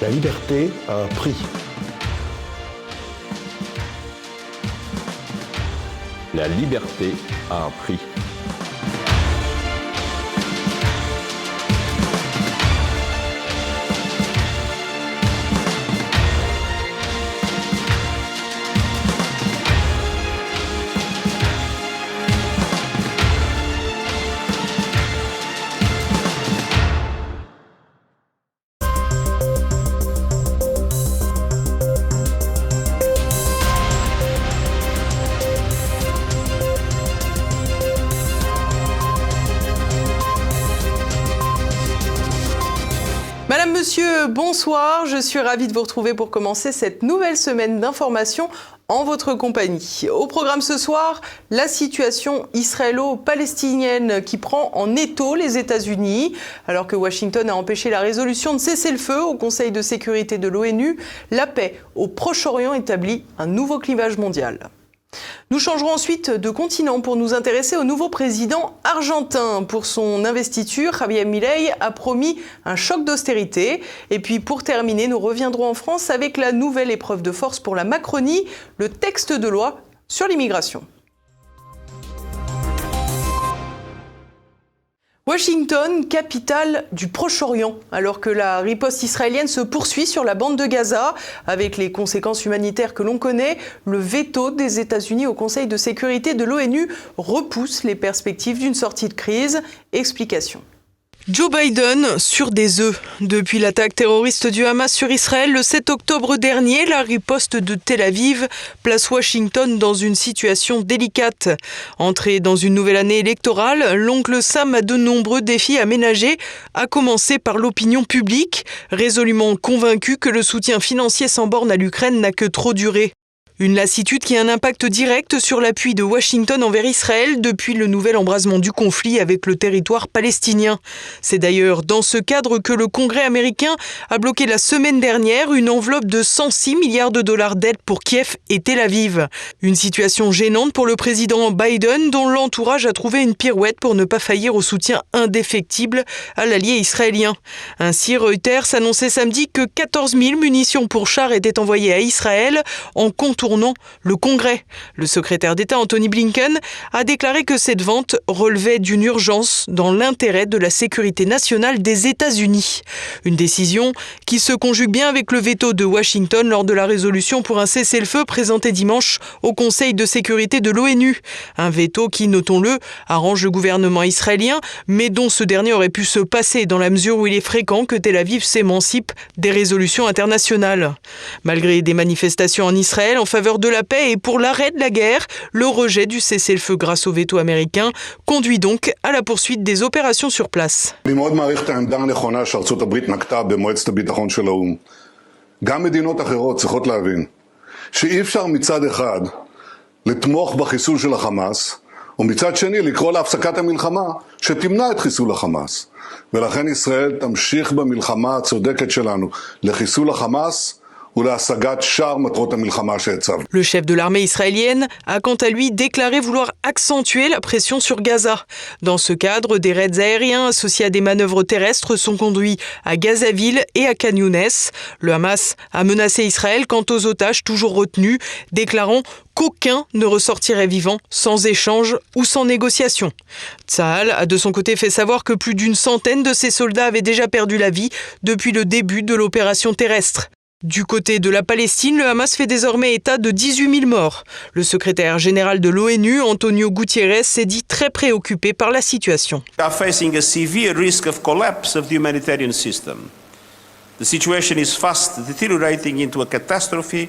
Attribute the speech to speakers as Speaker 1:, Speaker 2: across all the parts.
Speaker 1: La liberté a un prix.
Speaker 2: La liberté a un prix.
Speaker 3: Monsieur, bonsoir. Je suis ravie de vous retrouver pour commencer cette nouvelle semaine d'information en votre compagnie. Au programme ce soir, la situation israélo-palestinienne qui prend en étau les États-Unis. Alors que Washington a empêché la résolution de cesser le feu au Conseil de sécurité de l'ONU, la paix au Proche-Orient établit un nouveau clivage mondial. Nous changerons ensuite de continent pour nous intéresser au nouveau président argentin. Pour son investiture, Javier Milei a promis un choc d'austérité. Et puis pour terminer, nous reviendrons en France avec la nouvelle épreuve de force pour la Macronie, le texte de loi sur l'immigration. Washington, capitale du Proche-Orient, alors que la riposte israélienne se poursuit sur la bande de Gaza, avec les conséquences humanitaires que l'on connaît, le veto des États-Unis au Conseil de sécurité de l'ONU repousse les perspectives d'une sortie de crise. Explication. Joe Biden sur des œufs. Depuis l'attaque terroriste du Hamas sur Israël le 7 octobre dernier, la riposte de Tel Aviv place Washington dans une situation délicate. Entré dans une nouvelle année électorale, l'oncle Sam a de nombreux défis à ménager, à commencer par l'opinion publique, résolument convaincu que le soutien financier sans borne à l'Ukraine n'a que trop duré. Une lassitude qui a un impact direct sur l'appui de Washington envers Israël depuis le nouvel embrasement du conflit avec le territoire palestinien. C'est d'ailleurs dans ce cadre que le Congrès américain a bloqué la semaine dernière une enveloppe de 106 milliards de dollars d'aide pour Kiev et Tel Aviv. Une situation gênante pour le président Biden dont l'entourage a trouvé une pirouette pour ne pas faillir au soutien indéfectible à l'allié israélien. Ainsi, Reuters annonçait samedi que 14 000 munitions pour chars étaient envoyées à Israël en contournant le Congrès. Le secrétaire d'État Anthony Blinken a déclaré que cette vente relevait d'une urgence dans l'intérêt de la sécurité nationale des États-Unis. Une décision qui se conjugue bien avec le veto de Washington lors de la résolution pour un cessez-le-feu présenté dimanche au Conseil de sécurité de l'ONU. Un veto qui, notons-le, arrange le gouvernement israélien, mais dont ce dernier aurait pu se passer dans la mesure où il est fréquent que Tel Aviv s'émancipe des résolutions internationales. Malgré des manifestations en Israël en faveur de la paix et pour l'arrêt de la guerre, le rejet du cessez-le-feu grâce au veto américain conduit donc à la poursuite des opérations sur place.
Speaker 4: גם מדינות אחרות צריכות להבין שאי אפשר מצד אחד לתמוך בחיסול של החמאס ומצד שני לקרוא להפסקת המלחמה שתמנע את חיסול החמאס. ולכן ישראל תמשיך במלחמה הצודקת שלנו לחיסול החמאס
Speaker 3: Le chef de l'armée israélienne a quant à lui déclaré vouloir accentuer la pression sur Gaza. Dans ce cadre, des raids aériens associés à des manœuvres terrestres sont conduits à Gazaville et à Khan Le Hamas a menacé Israël quant aux otages toujours retenus, déclarant qu'aucun ne ressortirait vivant sans échange ou sans négociation. Tsahal a de son côté fait savoir que plus d'une centaine de ses soldats avaient déjà perdu la vie depuis le début de l'opération terrestre. Du côté de la Palestine, le Hamas fait désormais état de 18 000 morts. Le secrétaire général de l'ONU, Antonio Gutiérrez, s'est dit très préoccupé par la situation.
Speaker 5: The situation is fast deteriorating into a catastrophe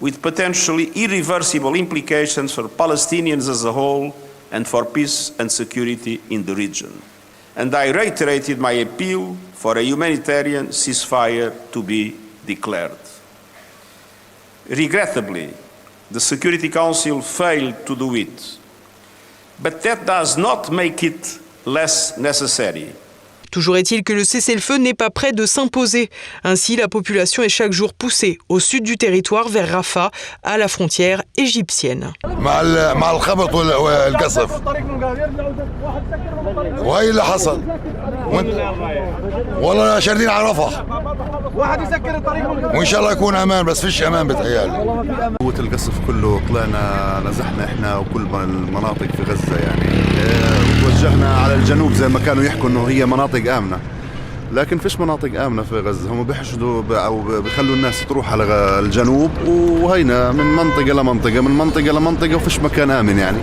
Speaker 5: with potentially irreversible implications for Palestinians as a whole and for peace and security in the region. And I reiterated my appeal for a humanitarian ceasefire to be declared. Regrettably, the Security Council failed to do it, but that does not make it less necessary.
Speaker 3: Toujours est-il que le cessez-le-feu n'est pas prêt de s'imposer. Ainsi, la population est chaque jour poussée au sud du territoire vers Rafah, à la frontière égyptienne.
Speaker 4: وهي اللي حصل
Speaker 6: والله شاردين على رفح واحد يسكر الطريق وان شاء الله يكون امان بس فيش امان بتهيألي
Speaker 7: قوة القصف كله طلعنا نزحنا احنا وكل المناطق في غزة يعني وتوجهنا على الجنوب زي ما كانوا يحكوا إنه هي مناطق آمنة. لكن فيش مناطق آمنة في غزة. هم بيحشدوا أو بيخلوا الناس تروح على الجنوب. وهينا من منطقة لمنطقة من منطقة لمنطقة وفيش مكان آمن يعني.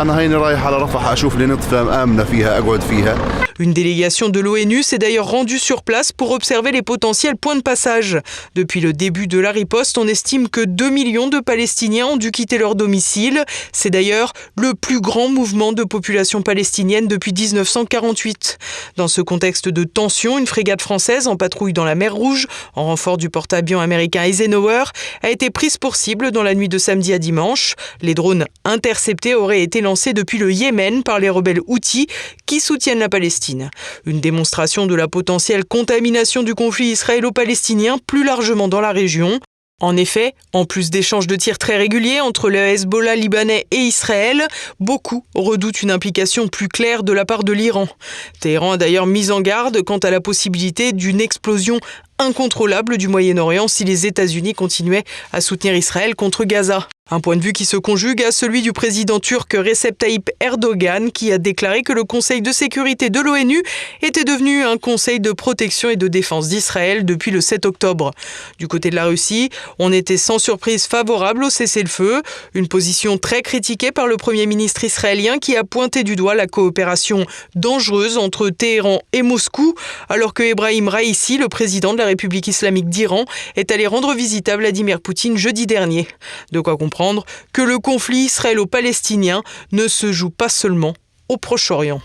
Speaker 7: أنا هيني رايح على رفح أشوف لي نطفة آمنة فيها أقعد فيها.
Speaker 3: Une délégation de l'ONU s'est d'ailleurs rendue sur place pour observer les potentiels points de passage. Depuis le début de la riposte, on estime que 2 millions de Palestiniens ont dû quitter leur domicile. C'est d'ailleurs le plus grand mouvement de population palestinienne depuis 1948. Dans ce contexte de tension, une frégate française en patrouille dans la mer Rouge, en renfort du porte-avions américain Eisenhower, a été prise pour cible dans la nuit de samedi à dimanche. Les drones interceptés auraient été lancés depuis le Yémen par les rebelles Houthis qui soutiennent la Palestine. Une démonstration de la potentielle contamination du conflit israélo-palestinien plus largement dans la région. En effet, en plus d'échanges de tirs très réguliers entre le Hezbollah libanais et Israël, beaucoup redoutent une implication plus claire de la part de l'Iran. Téhéran a d'ailleurs mis en garde quant à la possibilité d'une explosion incontrôlable du Moyen-Orient si les États-Unis continuaient à soutenir Israël contre Gaza. Un point de vue qui se conjugue à celui du président turc Recep Tayyip Erdogan qui a déclaré que le Conseil de sécurité de l'ONU était devenu un conseil de protection et de défense d'Israël depuis le 7 octobre. Du côté de la Russie, on était sans surprise favorable au cessez-le-feu, une position très critiquée par le Premier ministre israélien qui a pointé du doigt la coopération dangereuse entre Téhéran et Moscou, alors que Ebrahim Raisi, le président de la République islamique d'Iran, est allé rendre visite à Vladimir Poutine jeudi dernier. De quoi comprendre que le conflit israélo-palestinien ne se joue pas seulement au Proche-Orient.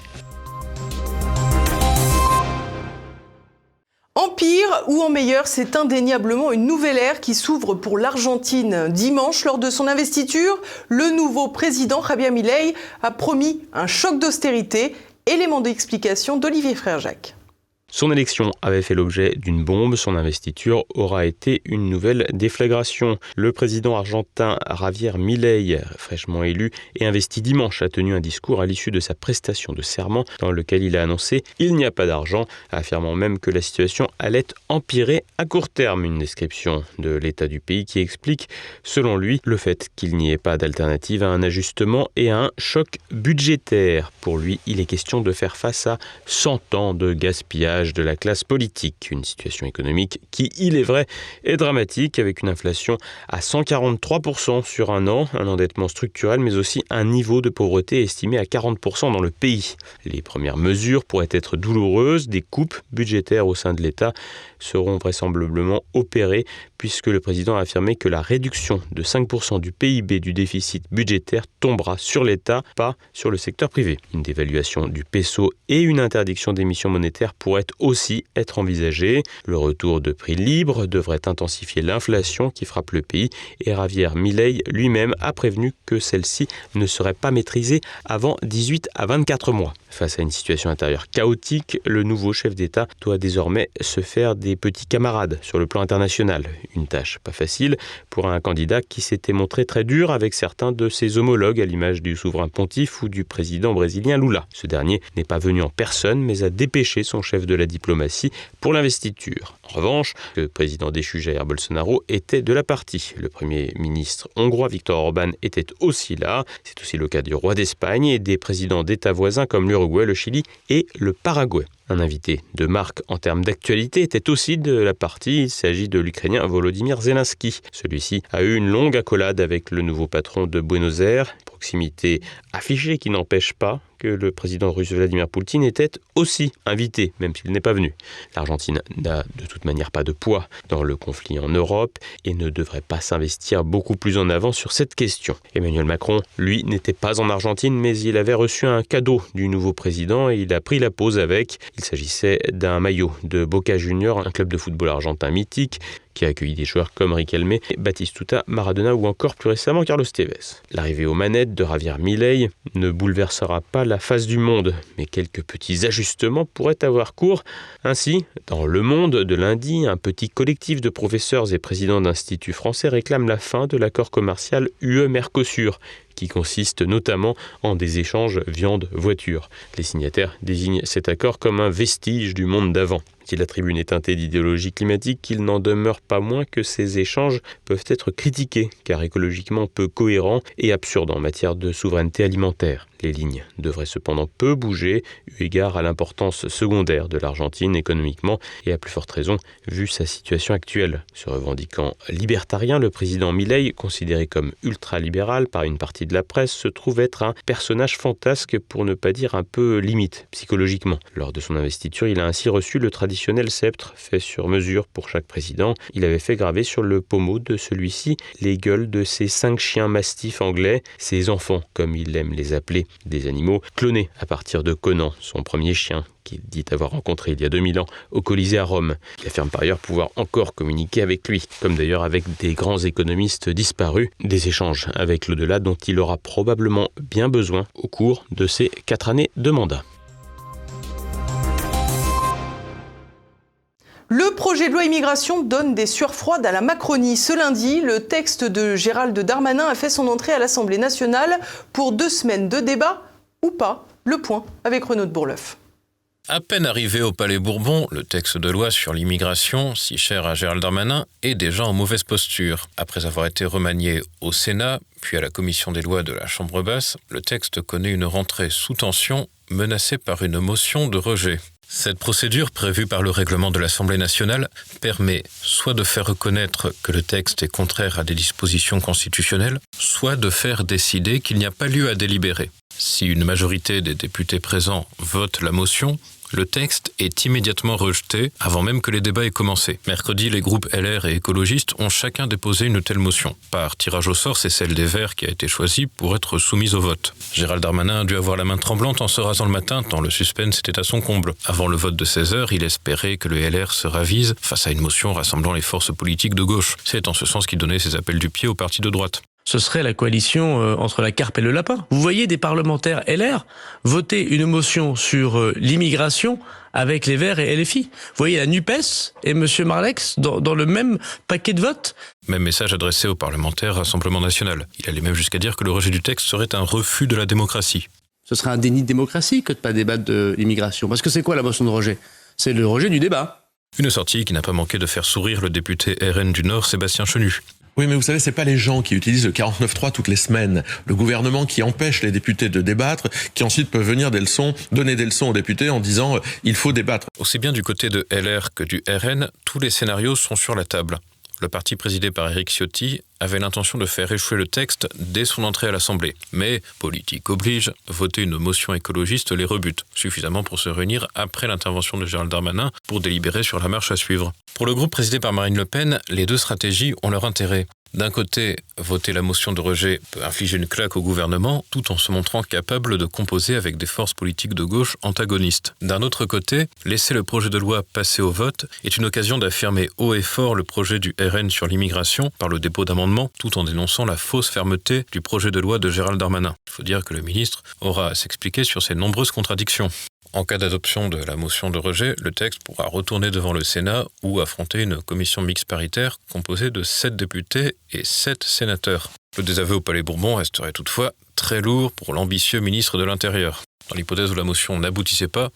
Speaker 3: En pire ou en meilleur, c'est indéniablement une nouvelle ère qui s'ouvre pour l'Argentine. Dimanche, lors de son investiture, le nouveau président Javier Milei a promis un choc d'austérité. Élément d'explication d'Olivier Frère-Jacques.
Speaker 8: Son élection avait fait l'objet d'une bombe, son investiture aura été une nouvelle déflagration. Le président argentin Javier Milei, fraîchement élu et investi dimanche, a tenu un discours à l'issue de sa prestation de serment dans lequel il a annoncé il n'y a pas d'argent, affirmant même que la situation allait empirer à court terme. Une description de l'état du pays qui explique, selon lui, le fait qu'il n'y ait pas d'alternative à un ajustement et à un choc budgétaire. Pour lui, il est question de faire face à 100 ans de gaspillage de la classe politique. Une situation économique qui, il est vrai, est dramatique avec une inflation à 143% sur un an, un endettement structurel, mais aussi un niveau de pauvreté estimé à 40% dans le pays. Les premières mesures pourraient être douloureuses, des coupes budgétaires au sein de l'État seront vraisemblablement opérées puisque le président a affirmé que la réduction de 5% du PIB du déficit budgétaire tombera sur l'État, pas sur le secteur privé. Une dévaluation du peso et une interdiction d'émissions monétaires pourraient aussi être envisagées. Le retour de prix libres devrait intensifier l'inflation qui frappe le pays et Javier Milei lui-même a prévenu que celle-ci ne serait pas maîtrisée avant 18 à 24 mois. Face à une situation intérieure chaotique, le nouveau chef d'État doit désormais se faire des petits camarades sur le plan international. Une tâche pas facile pour un candidat qui s'était montré très dur avec certains de ses homologues, à l'image du souverain pontife ou du président brésilien Lula. Ce dernier n'est pas venu en personne, mais a dépêché son chef de la diplomatie pour l'investiture. En revanche, le président déchu Jair Bolsonaro était de la partie. Le premier ministre hongrois Viktor Orban était aussi là. C'est aussi le cas du roi d'Espagne et des présidents d'États voisins comme l'Uruguay, le Chili et le Paraguay. Un invité de marque en termes d'actualité était aussi de la partie. Il s'agit de l'Ukrainien Volodymyr Zelensky. Celui-ci a eu une longue accolade avec le nouveau patron de Buenos Aires, proximité affichée qui n'empêche pas que le président russe Vladimir Poutine était aussi invité, même s'il n'est pas venu. L'Argentine n'a de toute manière pas de poids dans le conflit en Europe et ne devrait pas s'investir beaucoup plus en avant sur cette question. Emmanuel Macron, lui, n'était pas en Argentine, mais il avait reçu un cadeau du nouveau président et il a pris la pause avec. Il s'agissait d'un maillot de Boca Juniors, un club de football argentin mythique, qui a accueilli des joueurs comme Riquelme, Batistuta, Maradona ou encore plus récemment Carlos Tevez. L'arrivée aux manettes de Javier Milei ne bouleversera pas la face du monde, mais quelques petits ajustements pourraient avoir cours. Ainsi, dans Le Monde de lundi, un petit collectif de professeurs et présidents d'instituts français réclame la fin de l'accord commercial UE-Mercosur qui consiste notamment en des échanges viande-voiture. Les signataires désignent cet accord comme un vestige du monde d'avant. Si la tribune est teintée d'idéologie climatique, il n'en demeure pas moins que ces échanges peuvent être critiqués, car écologiquement peu cohérents et absurdes en matière de souveraineté alimentaire. Les lignes devraient cependant peu bouger, eu égard à l'importance secondaire de l'Argentine économiquement et à plus forte raison vu sa situation actuelle. Se revendiquant libertarien, le président Milei, considéré comme ultralibéral par une partie de la presse, se trouve être un personnage fantasque pour ne pas dire un peu limite psychologiquement. Lors de son investiture, il a ainsi reçu le traditionnel sceptre fait sur mesure pour chaque président. Il avait fait graver sur le pommeau de celui-ci les gueules de ses cinq chiens mastifs anglais, ses enfants comme il aime les appeler, des animaux clonés à partir de Conan, son premier chien, qu'il dit avoir rencontré il y a 2000 ans au Colisée à Rome. Il affirme par ailleurs pouvoir encore communiquer avec lui, comme d'ailleurs avec des grands économistes disparus, des échanges avec l'au-delà dont il aura probablement bien besoin au cours de ces quatre années de mandat.
Speaker 3: Le projet de loi immigration donne des sueurs froides à la Macronie. Ce lundi, le texte de Gérald Darmanin a fait son entrée à l'Assemblée nationale pour deux semaines de débat ou pas. Le point avec Renaud de Bourleuf.
Speaker 9: À peine arrivé au Palais Bourbon, le texte de loi sur l'immigration, si cher à Gérald Darmanin, est déjà en mauvaise posture. Après avoir été remanié au Sénat, puis à la commission des lois de la Chambre basse, le texte connaît une rentrée sous tension, menacée par une motion de rejet. Cette procédure prévue par le règlement de l'Assemblée nationale permet soit de faire reconnaître que le texte est contraire à des dispositions constitutionnelles, soit de faire décider qu'il n'y a pas lieu à délibérer. Si une majorité des députés présents vote la motion, le texte est immédiatement rejeté avant même que les débats aient commencé. Mercredi, les groupes LR et écologistes ont chacun déposé une telle motion. Par tirage au sort, c'est celle des Verts qui a été choisie pour être soumise au vote. Gérald Darmanin a dû avoir la main tremblante en se rasant le matin, tant le suspense était à son comble. Avant le vote de 16 heures, il espérait que le LR se ravise face à une motion rassemblant les forces politiques de gauche. C'est en ce sens qu'il donnait ses appels du pied au parti de droite
Speaker 10: ce serait la coalition euh, entre la carpe et le lapin. Vous voyez des parlementaires LR voter une motion sur euh, l'immigration avec les Verts et LFI. Vous voyez la NUPES et M. Marlex dans, dans, le même paquet de votes?
Speaker 9: Même message adressé aux parlementaires Rassemblement National. Il allait même jusqu'à dire que le rejet du texte serait un refus de la démocratie.
Speaker 10: Ce serait un déni de démocratie que de pas débattre de l'immigration. Parce que c'est quoi la motion de rejet? C'est le rejet du débat.
Speaker 9: Une sortie qui n'a pas manqué de faire sourire le député RN du Nord, Sébastien Chenu.
Speaker 11: Oui, mais vous savez, c'est pas les gens qui utilisent le 49.3 toutes les semaines. Le gouvernement qui empêche les députés de débattre, qui ensuite peuvent venir des leçons, donner des leçons aux députés en disant euh, il faut débattre.
Speaker 9: Aussi bien du côté de LR que du RN, tous les scénarios sont sur la table. Le parti présidé par Éric Ciotti avait l'intention de faire échouer le texte dès son entrée à l'Assemblée. Mais, politique oblige, voter une motion écologiste les rebute, suffisamment pour se réunir après l'intervention de Gérald Darmanin pour délibérer sur la marche à suivre. Pour le groupe présidé par Marine Le Pen, les deux stratégies ont leur intérêt. D'un côté, voter la motion de rejet peut infliger une claque au gouvernement tout en se montrant capable de composer avec des forces politiques de gauche antagonistes. D'un autre côté, laisser le projet de loi passer au vote est une occasion d'affirmer haut et fort le projet du RN sur l'immigration par le dépôt d'amendements tout en dénonçant la fausse fermeté du projet de loi de Gérald Darmanin. Il faut dire que le ministre aura à s'expliquer sur ces nombreuses contradictions. En cas d'adoption de la motion de rejet, le texte pourra retourner devant le Sénat ou affronter une commission mixte paritaire composée de 7 députés et 7 sénateurs. Le désaveu au Palais Bourbon resterait toutefois très lourd pour l'ambitieux ministre de l'Intérieur. Dans l'hypothèse où la motion n'aboutissait pas,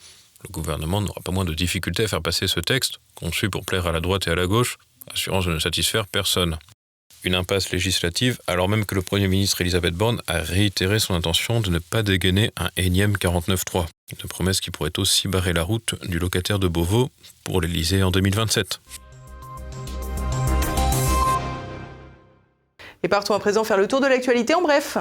Speaker 9: le gouvernement n'aura pas moins de difficultés à faire passer ce texte, conçu pour plaire à la droite et à la gauche, assurance de ne satisfaire personne une impasse législative, alors même que le Premier ministre Elisabeth Borne a réitéré son intention de ne pas dégainer un énième 49-3. Une promesse qui pourrait aussi barrer la route du locataire de Beauvau pour l'Elysée en 2027.
Speaker 3: Et partons à présent faire le tour de l'actualité en bref.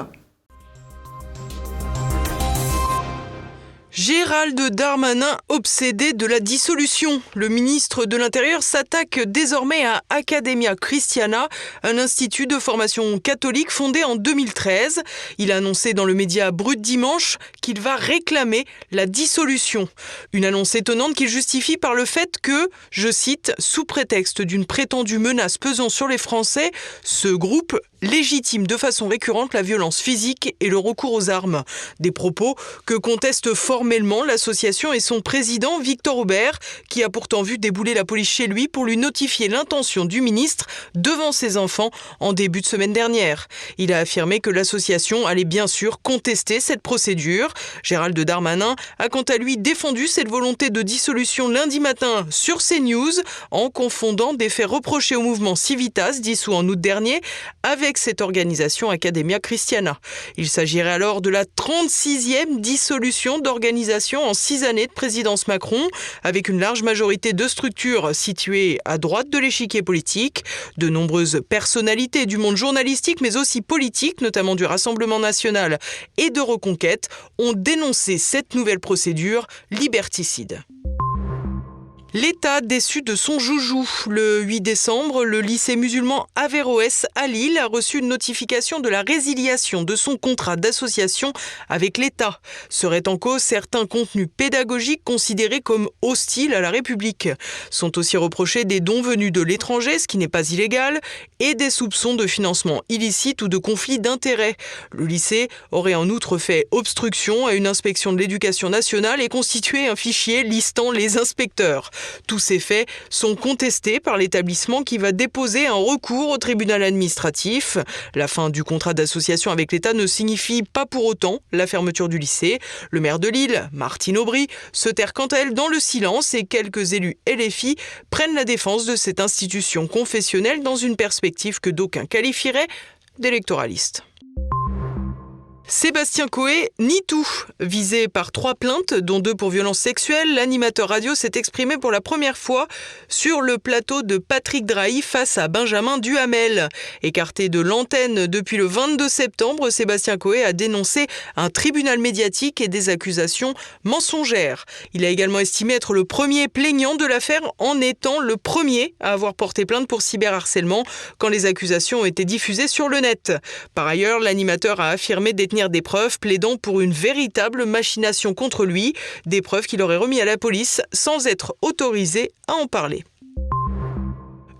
Speaker 3: Gérald Darmanin obsédé de la dissolution. Le ministre de l'Intérieur s'attaque désormais à Academia Christiana, un institut de formation catholique fondé en 2013. Il a annoncé dans le média Brut Dimanche qu'il va réclamer la dissolution. Une annonce étonnante qu'il justifie par le fait que, je cite, sous prétexte d'une prétendue menace pesant sur les Français, ce groupe légitime de façon récurrente la violence physique et le recours aux armes. Des propos que conteste formellement l'association et son président Victor Aubert, qui a pourtant vu débouler la police chez lui pour lui notifier l'intention du ministre devant ses enfants en début de semaine dernière. Il a affirmé que l'association allait bien sûr contester cette procédure. Gérald Darmanin a quant à lui défendu cette volonté de dissolution lundi matin sur CNews en confondant des faits reprochés au mouvement Civitas dissous en août dernier avec cette organisation Academia Christiana. Il s'agirait alors de la 36e dissolution d'organisation en six années de présidence Macron, avec une large majorité de structures situées à droite de l'échiquier politique. De nombreuses personnalités du monde journalistique, mais aussi politique, notamment du Rassemblement national et de Reconquête, ont dénoncé cette nouvelle procédure liberticide. L'État déçu de son joujou. Le 8 décembre, le lycée musulman Averroès à Lille a reçu une notification de la résiliation de son contrat d'association avec l'État. Seraient en cause certains contenus pédagogiques considérés comme hostiles à la République. Sont aussi reprochés des dons venus de l'étranger, ce qui n'est pas illégal, et des soupçons de financement illicite ou de conflit d'intérêts. Le lycée aurait en outre fait obstruction à une inspection de l'éducation nationale et constitué un fichier listant les inspecteurs. Tous ces faits sont contestés par l'établissement qui va déposer un recours au tribunal administratif. La fin du contrat d'association avec l'État ne signifie pas pour autant la fermeture du lycée. Le maire de Lille, Martine Aubry, se terre quant à elle dans le silence et quelques élus LFI prennent la défense de cette institution confessionnelle dans une perspective que d'aucuns qualifieraient d'électoraliste. Sébastien Coé nie tout. Visé par trois plaintes, dont deux pour violence sexuelle, l'animateur radio s'est exprimé pour la première fois sur le plateau de Patrick Drahi face à Benjamin Duhamel. Écarté de l'antenne depuis le 22 septembre, Sébastien Coé a dénoncé un tribunal médiatique et des accusations mensongères. Il a également estimé être le premier plaignant de l'affaire en étant le premier à avoir porté plainte pour cyberharcèlement quand les accusations ont été diffusées sur le net. Par ailleurs, l'animateur a affirmé détenir des preuves plaidant pour une véritable machination contre lui, des preuves qu'il aurait remis à la police sans être autorisé à en parler.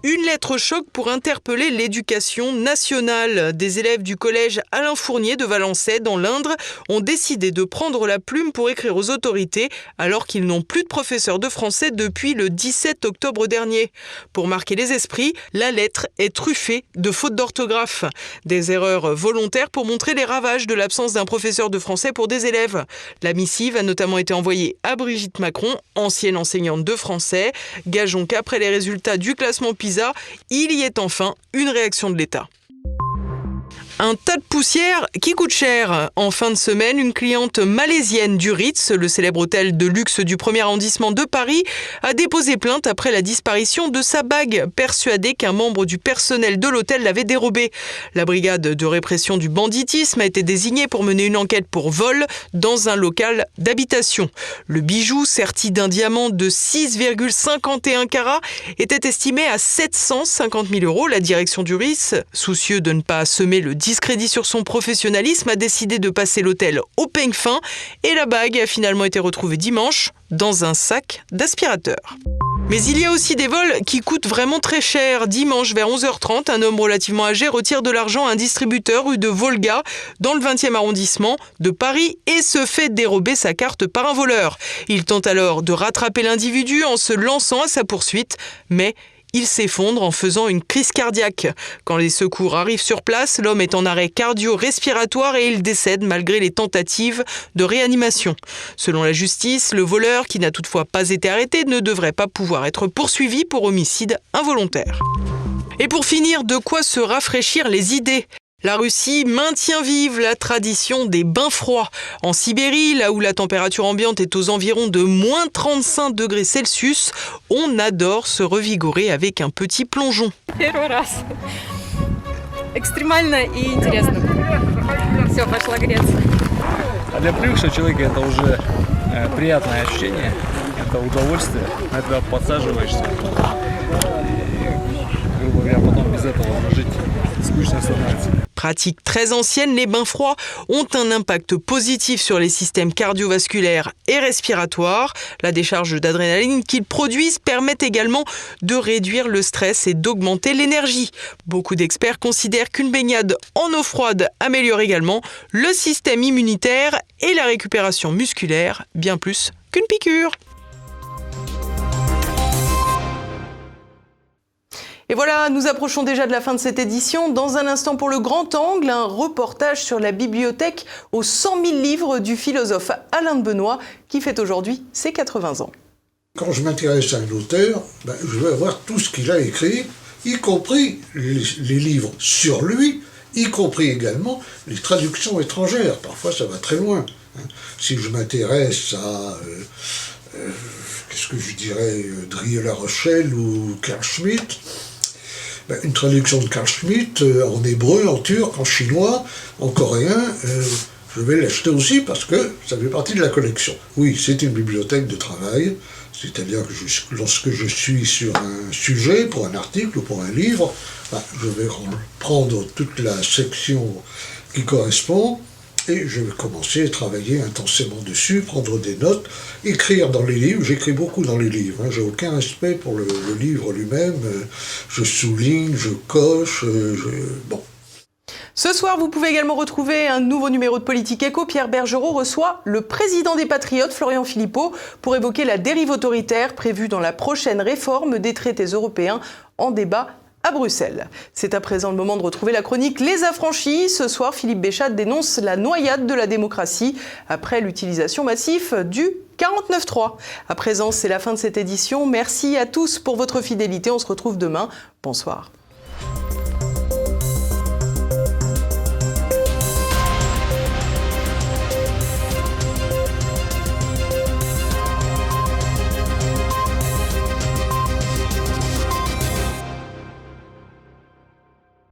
Speaker 3: Une lettre choc pour interpeller l'éducation nationale. Des élèves du collège Alain Fournier de Valençay, dans l'Indre, ont décidé de prendre la plume pour écrire aux autorités alors qu'ils n'ont plus de professeur de français depuis le 17 octobre dernier. Pour marquer les esprits, la lettre est truffée de fautes d'orthographe. Des erreurs volontaires pour montrer les ravages de l'absence d'un professeur de français pour des élèves. La missive a notamment été envoyée à Brigitte Macron, ancienne enseignante de français. Gageons qu'après les résultats du classement PISA, il y est enfin une réaction de l'État. Un tas de poussière qui coûte cher. En fin de semaine, une cliente malaisienne du Ritz, le célèbre hôtel de luxe du premier arrondissement de Paris, a déposé plainte après la disparition de sa bague, persuadée qu'un membre du personnel de l'hôtel l'avait dérobée. La brigade de répression du banditisme a été désignée pour mener une enquête pour vol dans un local d'habitation. Le bijou, serti d'un diamant de 6,51 carats, était estimé à 750 000 euros. La direction du Ritz, soucieux de ne pas semer le discrédit sur son professionnalisme, a décidé de passer l'hôtel au peigne fin et la bague a finalement été retrouvée dimanche dans un sac d'aspirateur. Mais il y a aussi des vols qui coûtent vraiment très cher. Dimanche vers 11h30, un homme relativement âgé retire de l'argent à un distributeur rue de Volga dans le 20e arrondissement de Paris et se fait dérober sa carte par un voleur. Il tente alors de rattraper l'individu en se lançant à sa poursuite, mais il s'effondre en faisant une crise cardiaque. Quand les secours arrivent sur place, l'homme est en arrêt cardio-respiratoire et il décède malgré les tentatives de réanimation. Selon la justice, le voleur, qui n'a toutefois pas été arrêté, ne devrait pas pouvoir être poursuivi pour homicide involontaire. Et pour finir, de quoi se rafraîchir les idées? la Russie maintient vive la tradition des bains froids. En Sibérie, là où la température ambiante est aux environs de moins 35 degrés Celsius, on adore se revigorer avec un petit plongeon.
Speaker 12: Экстремально и интересно. Все, пошла греться.
Speaker 13: А для привыкшего человека это уже
Speaker 12: приятное ощущение, это удовольствие, на это подсаживаешься. без этого жить скучно становится.
Speaker 3: Pratique très ancienne, les bains froids ont un impact positif sur les systèmes cardiovasculaires et respiratoires. La décharge d'adrénaline qu'ils produisent permet également de réduire le stress et d'augmenter l'énergie. Beaucoup d'experts considèrent qu'une baignade en eau froide améliore également le système immunitaire et la récupération musculaire, bien plus qu'une piqûre. Et voilà, nous approchons déjà de la fin de cette édition. Dans un instant, pour le grand angle, un reportage sur la bibliothèque aux 100 000 livres du philosophe Alain de Benoît, qui fait aujourd'hui ses 80 ans.
Speaker 13: Quand je m'intéresse à un auteur, ben, je veux avoir tout ce qu'il a écrit, y compris les, livres sur lui, y compris également les traductions étrangères. Parfois, ça va très loin. Hein. Si je m'intéresse à... Euh, euh, Qu'est-ce que je dirais Drieux-La Rochelle ou Carl Schmitt une traduction de Carl Schmitt euh, en hébreu, en turc, en chinois, en coréen, euh, je vais l'acheter aussi parce que ça fait partie de la collection. Oui, c'est une bibliothèque de travail, c'est-à-dire que lorsque je suis sur un sujet, pour un article ou pour un livre, ben, je vais prendre toute la section qui correspond, et je vais commencer à travailler intensément dessus, prendre des notes, écrire dans les livres. J'écris beaucoup dans les livres. Hein. J'ai aucun respect pour le, livre lui-même. Je souligne, je coche. Je... Bon.
Speaker 3: Ce soir, vous pouvez également retrouver un nouveau numéro de Politique Éco. Pierre Bergerot reçoit le président des Patriotes, Florian Philippot, pour évoquer la dérive autoritaire prévue dans la prochaine réforme des traités européens en débat à Bruxelles. C'est à présent le moment de retrouver la chronique Les Affranchis. Ce soir, Philippe Béchat dénonce la noyade de la démocratie après l'utilisation massive du 49.3. À présent, c'est la fin de cette édition. Merci à tous pour votre fidélité. On se retrouve demain. Bonsoir.